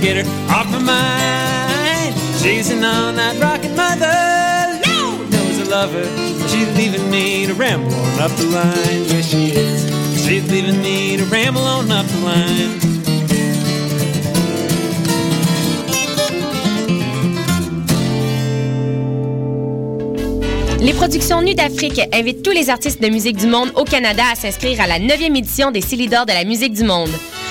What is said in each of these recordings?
get her off my mind. Chasing on that rocket mother. Lord knows I love her. She's leaving me to ramble on up the line. Yes, she is. She's leaving me to ramble on up the line. Les productions Nues d'Afrique invitent tous les artistes de musique du monde au Canada à s'inscrire à la 9e édition des Célidors de la musique du monde.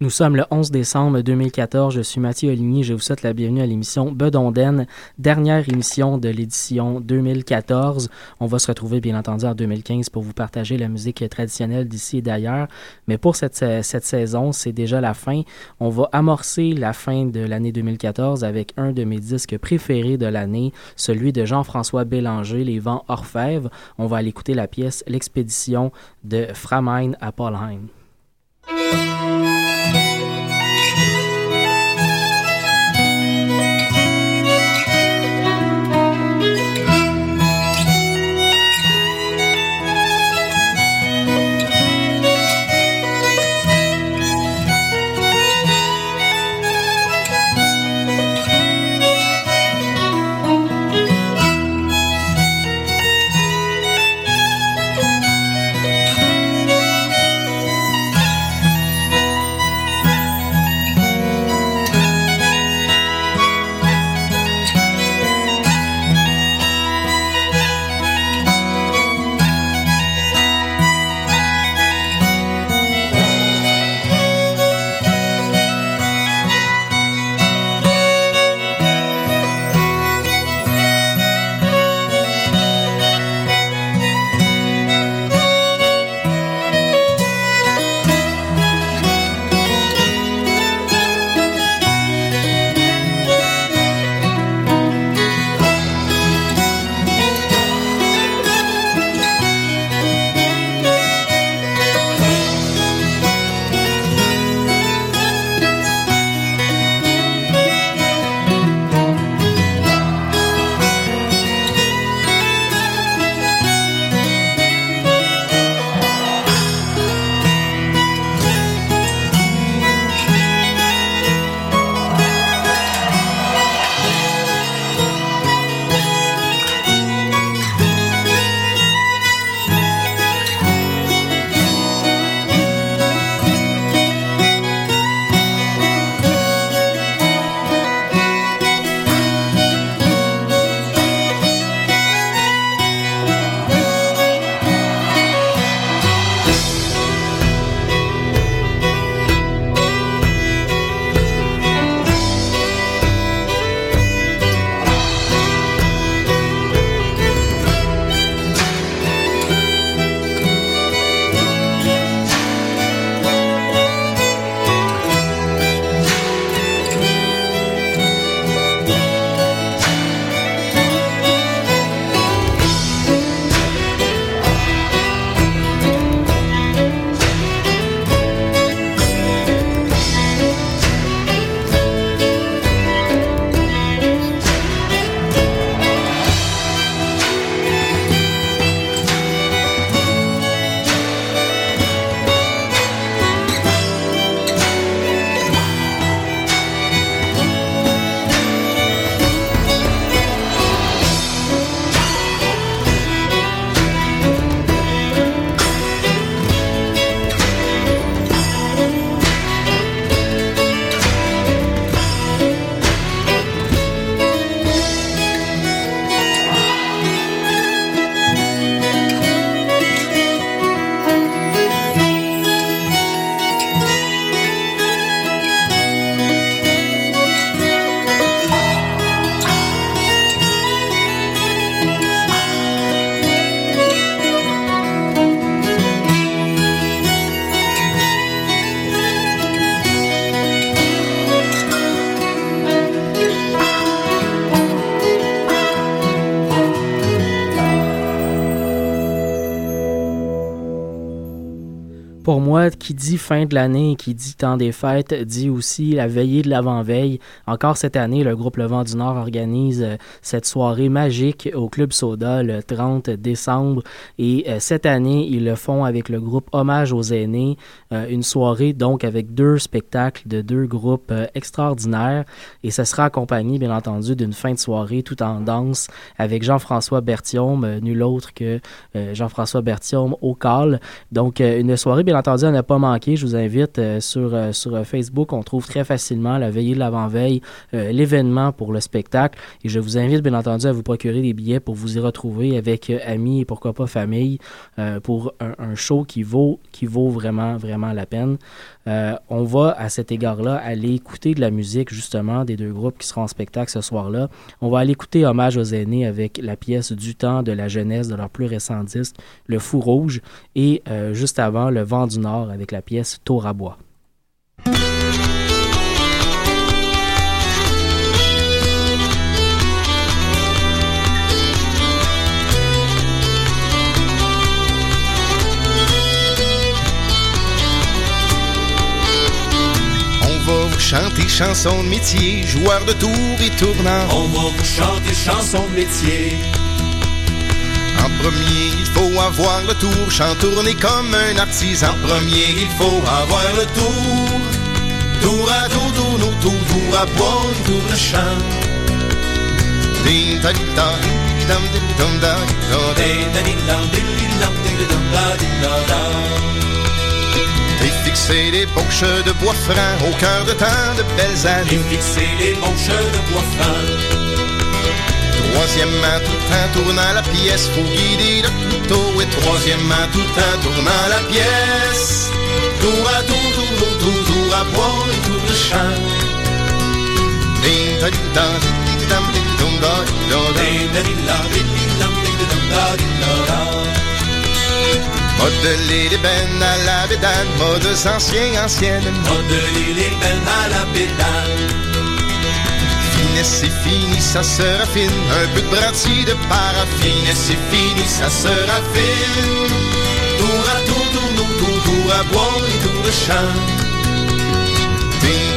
Nous sommes le 11 décembre 2014. Je suis Mathieu Oligny. Je vous souhaite la bienvenue à l'émission Bedonden, dernière émission de l'édition 2014. On va se retrouver bien entendu en 2015 pour vous partager la musique traditionnelle d'ici et d'ailleurs. Mais pour cette, saison, c'est déjà la fin. On va amorcer la fin de l'année 2014 avec un de mes disques préférés de l'année, celui de Jean-François Bélanger, Les Vents Orfèvres. On va aller écouter la pièce L'expédition de Framine à Paulheim. Qui dit fin de l'année, qui dit temps des fêtes, dit aussi la veillée de l'avant-veille. Encore cette année, le groupe Le Vent du Nord organise euh, cette soirée magique au Club Soda le 30 décembre. Et euh, cette année, ils le font avec le groupe Hommage aux aînés, euh, une soirée donc avec deux spectacles de deux groupes extraordinaires. Et ce sera accompagné, bien entendu, d'une fin de soirée tout en danse avec Jean-François Berthiaume, nul autre que Jean-François Berthiaume au cal. Donc, une soirée, bien entendu, à ne pas manquer. Je vous invite sur, sur Facebook. On trouve très facilement la veillée de l'avant-veille, l'événement pour le spectacle. Et je vous invite, bien entendu, à vous procurer des billets pour vous y retrouver avec amis et pourquoi pas famille pour un, show qui vaut, qui vaut vraiment, vraiment la peine. on va, à cet égard-là, aller écouter de la musique, justement, des deux groupes qui seront en spectacle ce soir-là. On va aller écouter Hommage aux aînés avec la pièce Du temps de la jeunesse de leur plus récent disque, Le Fou Rouge, et juste avant, Le Vent du Nord avec la pièce Tour à bois. chanter chansons de métier, joueur de tour et tournant. On va vous chanter chansons de métier. Premier, il faut avoir le tour, chant tourner comme un artisan. En premier, il faut avoir le tour. Tour à tour, tour, nous, tour, tour à bois, tour le da et fixer les bouches de bois franc au cœur de tant de belles années. Et fixer les bouches de bois franc. Troisièmement, tout en tournant la pièce, faut guider le couteau. Et troisièmement, tout en tournant la pièce, tour à tour, tour, tour, tour, tour à bois et tour de champ. Modeler les bennes à la bédane, modes anciens, anciennes. Modeler les bennes à la bédane. Finesse c'est fini, ça se raffine. Un peu de brandy de paraffine. C'est fini, ça se raffine. Tour à tour, tour, tour, tour, à bois et tour de champ. Ding,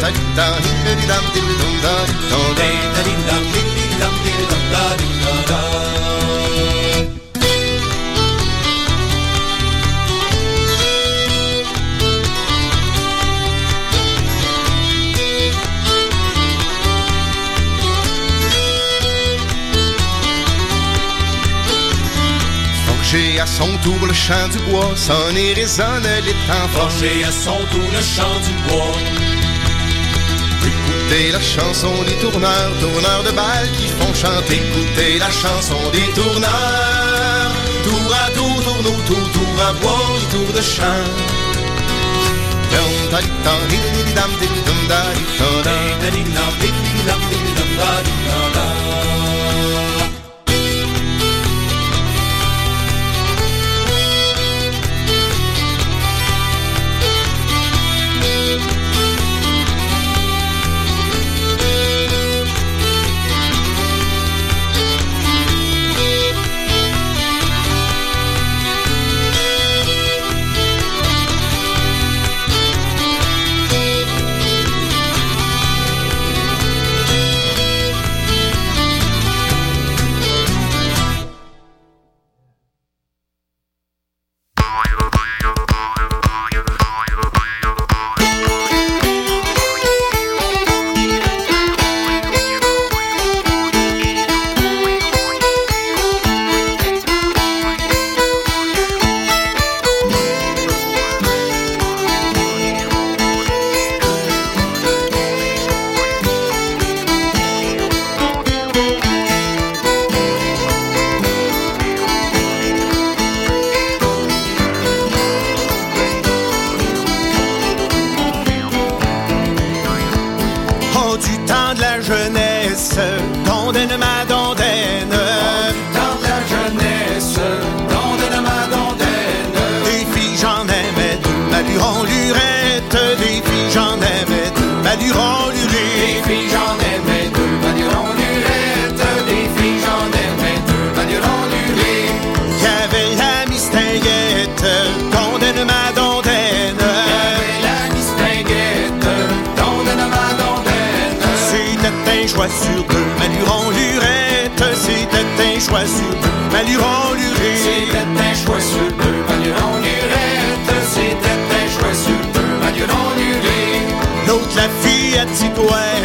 à son tour le chant du bois, sonne et résonne les temps Forger à son tour le chant du bois. Écoutez la chanson des tourneurs, tourneurs de balles qui font chanter. Écoutez la chanson des tourneurs, tour à tour, tourne autour, tour à bois, tour de chant. Choix sur deux, Maluron luré. C'était un choix sur deux, Maluron lurette. C'était un choix sur deux, Maluron luré. L'autre la fille à Titoine,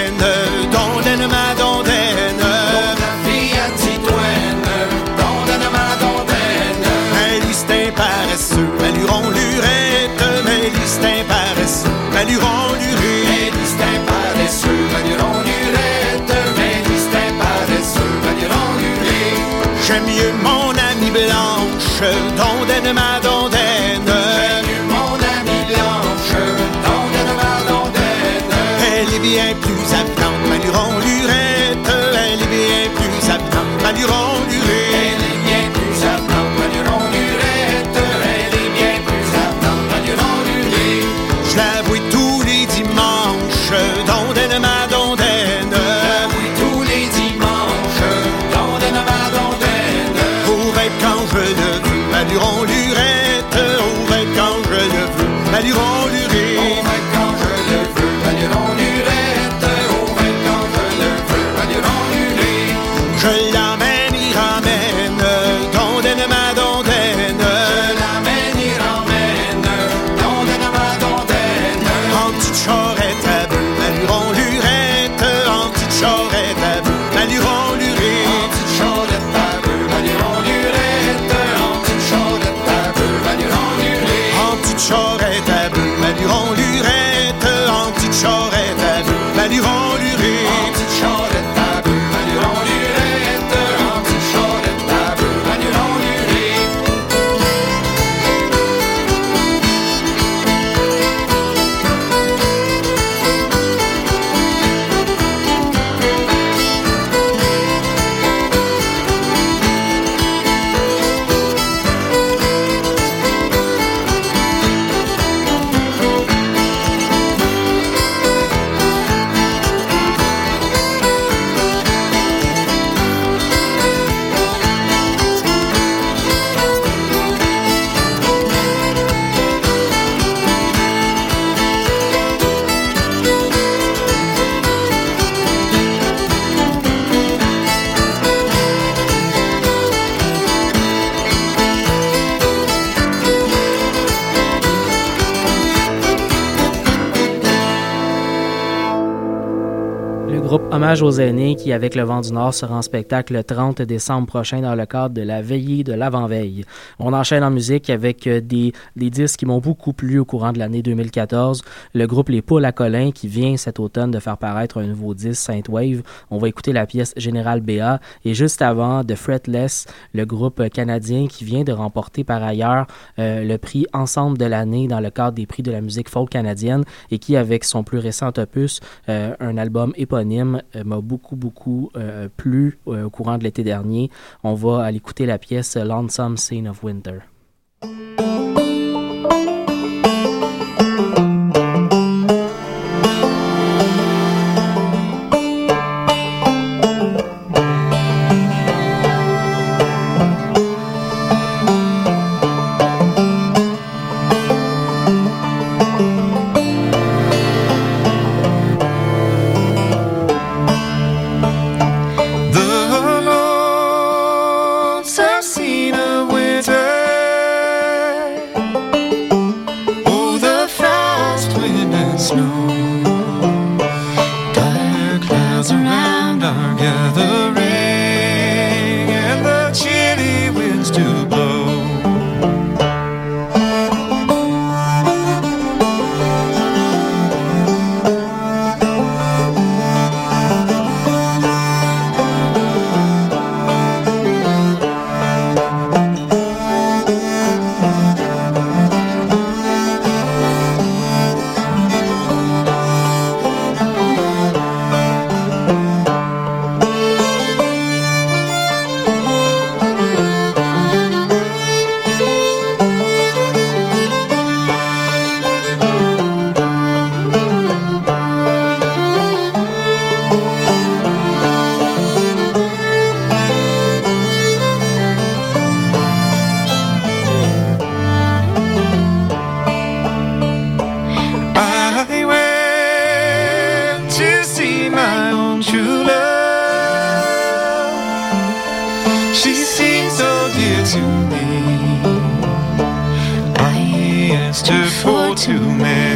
Hommage aux aînés qui, avec le vent du Nord, sera en spectacle le 30 décembre prochain dans le cadre de la veillée de l'avant-veille. On enchaîne en musique avec euh, des, disques qui m'ont beaucoup plu au courant de l'année 2014. Le groupe Les Poules à Colin qui vient cet automne de faire paraître un nouveau disque, Saint Wave. On va écouter la pièce Général BA. Et juste avant, The Fretless, le groupe canadien qui vient de remporter par ailleurs euh, le prix Ensemble de l'année dans le cadre des prix de la musique folk canadienne et qui, avec son plus récent opus, euh, un album éponyme, m'a beaucoup, beaucoup euh, plu euh, au courant de l'été dernier. On va aller écouter la pièce lonesome scene of winter to me. I asked her for too many.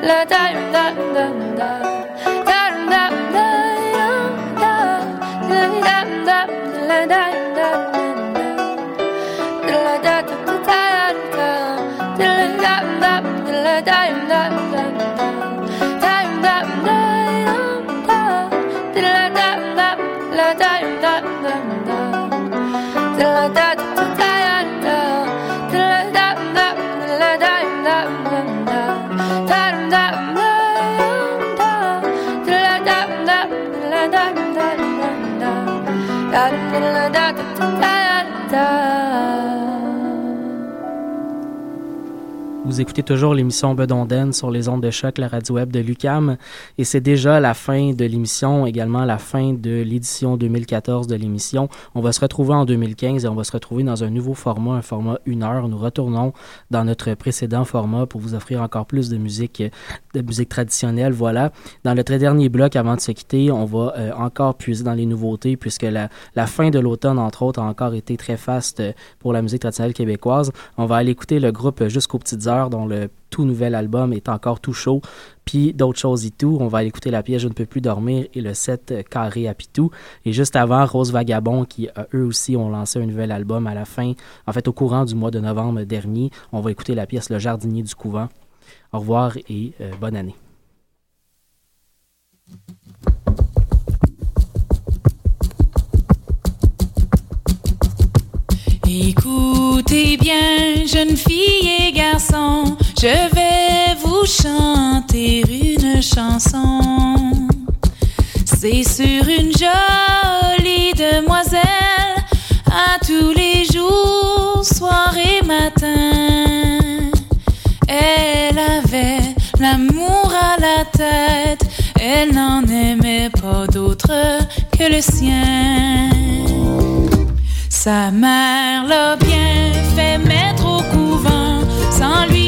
La da da da da da. Vous écoutez toujours l'émission Bedonden sur les ondes de choc, la radio web de Lucam. Et c'est déjà la fin de l'émission, également la fin de l'édition 2014 de l'émission. On va se retrouver en 2015 et on va se retrouver dans un nouveau format, un format une heure. Nous retournons dans notre précédent format pour vous offrir encore plus de musique, de musique traditionnelle. Voilà. Dans le très dernier bloc, avant de se quitter, on va euh, encore puiser dans les nouveautés puisque la, la fin de l'automne, entre autres, a encore été très faste pour la musique traditionnelle québécoise. On va aller écouter le groupe Jusqu'aux petites heures dont le tout nouvel album est encore tout chaud, puis d'autres choses et tout. On va aller écouter la pièce Je ne peux plus dormir et le set carré à Pitou. Et juste avant, Rose Vagabond, qui euh, eux aussi ont lancé un nouvel album à la fin, en fait au courant du mois de novembre dernier. On va écouter la pièce Le jardinier du couvent. Au revoir et euh, bonne année. Écoutez bien, jeunes filles et garçons, je vais vous chanter une chanson. C'est sur une jolie demoiselle, à tous les jours, soir et matin. Elle avait l'amour à la tête, elle n'en aimait pas d'autre que le sien. Sa mère l'a bien fait mettre au couvent. Sans lui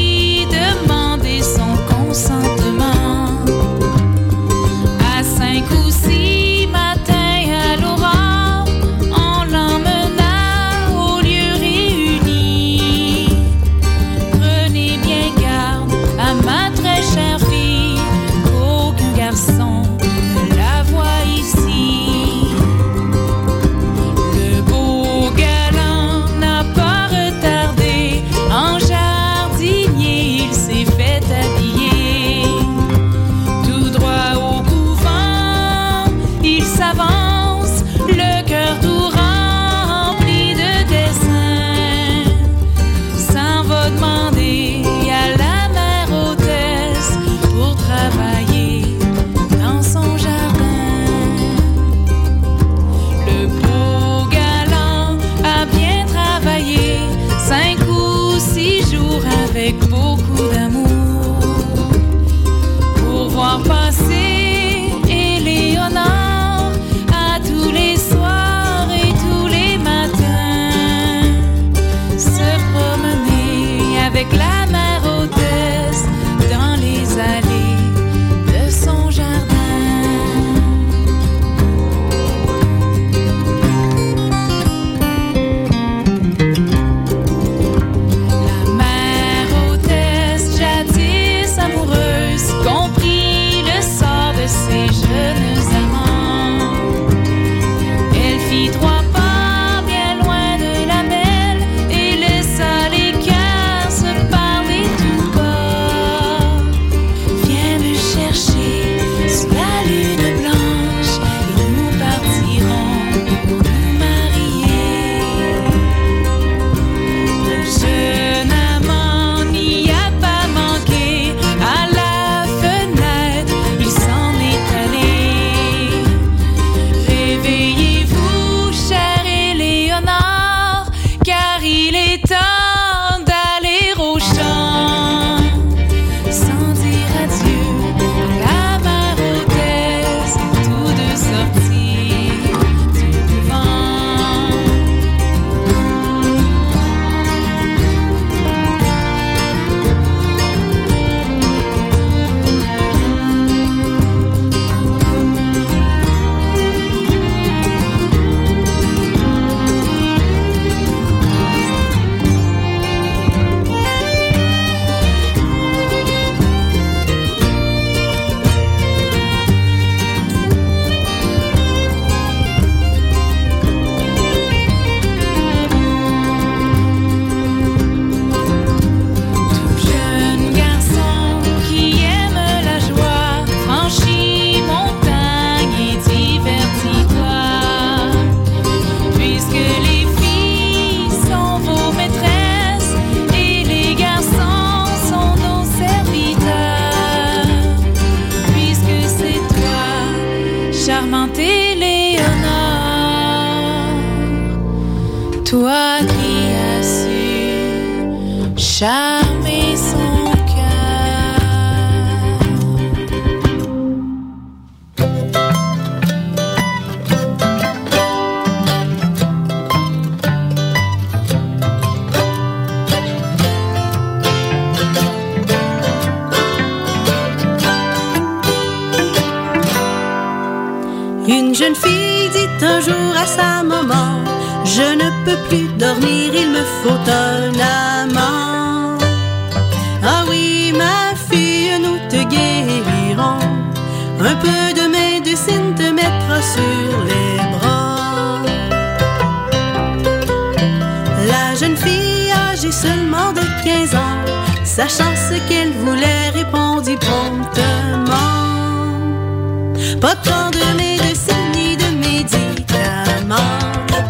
shine.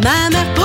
Ma mère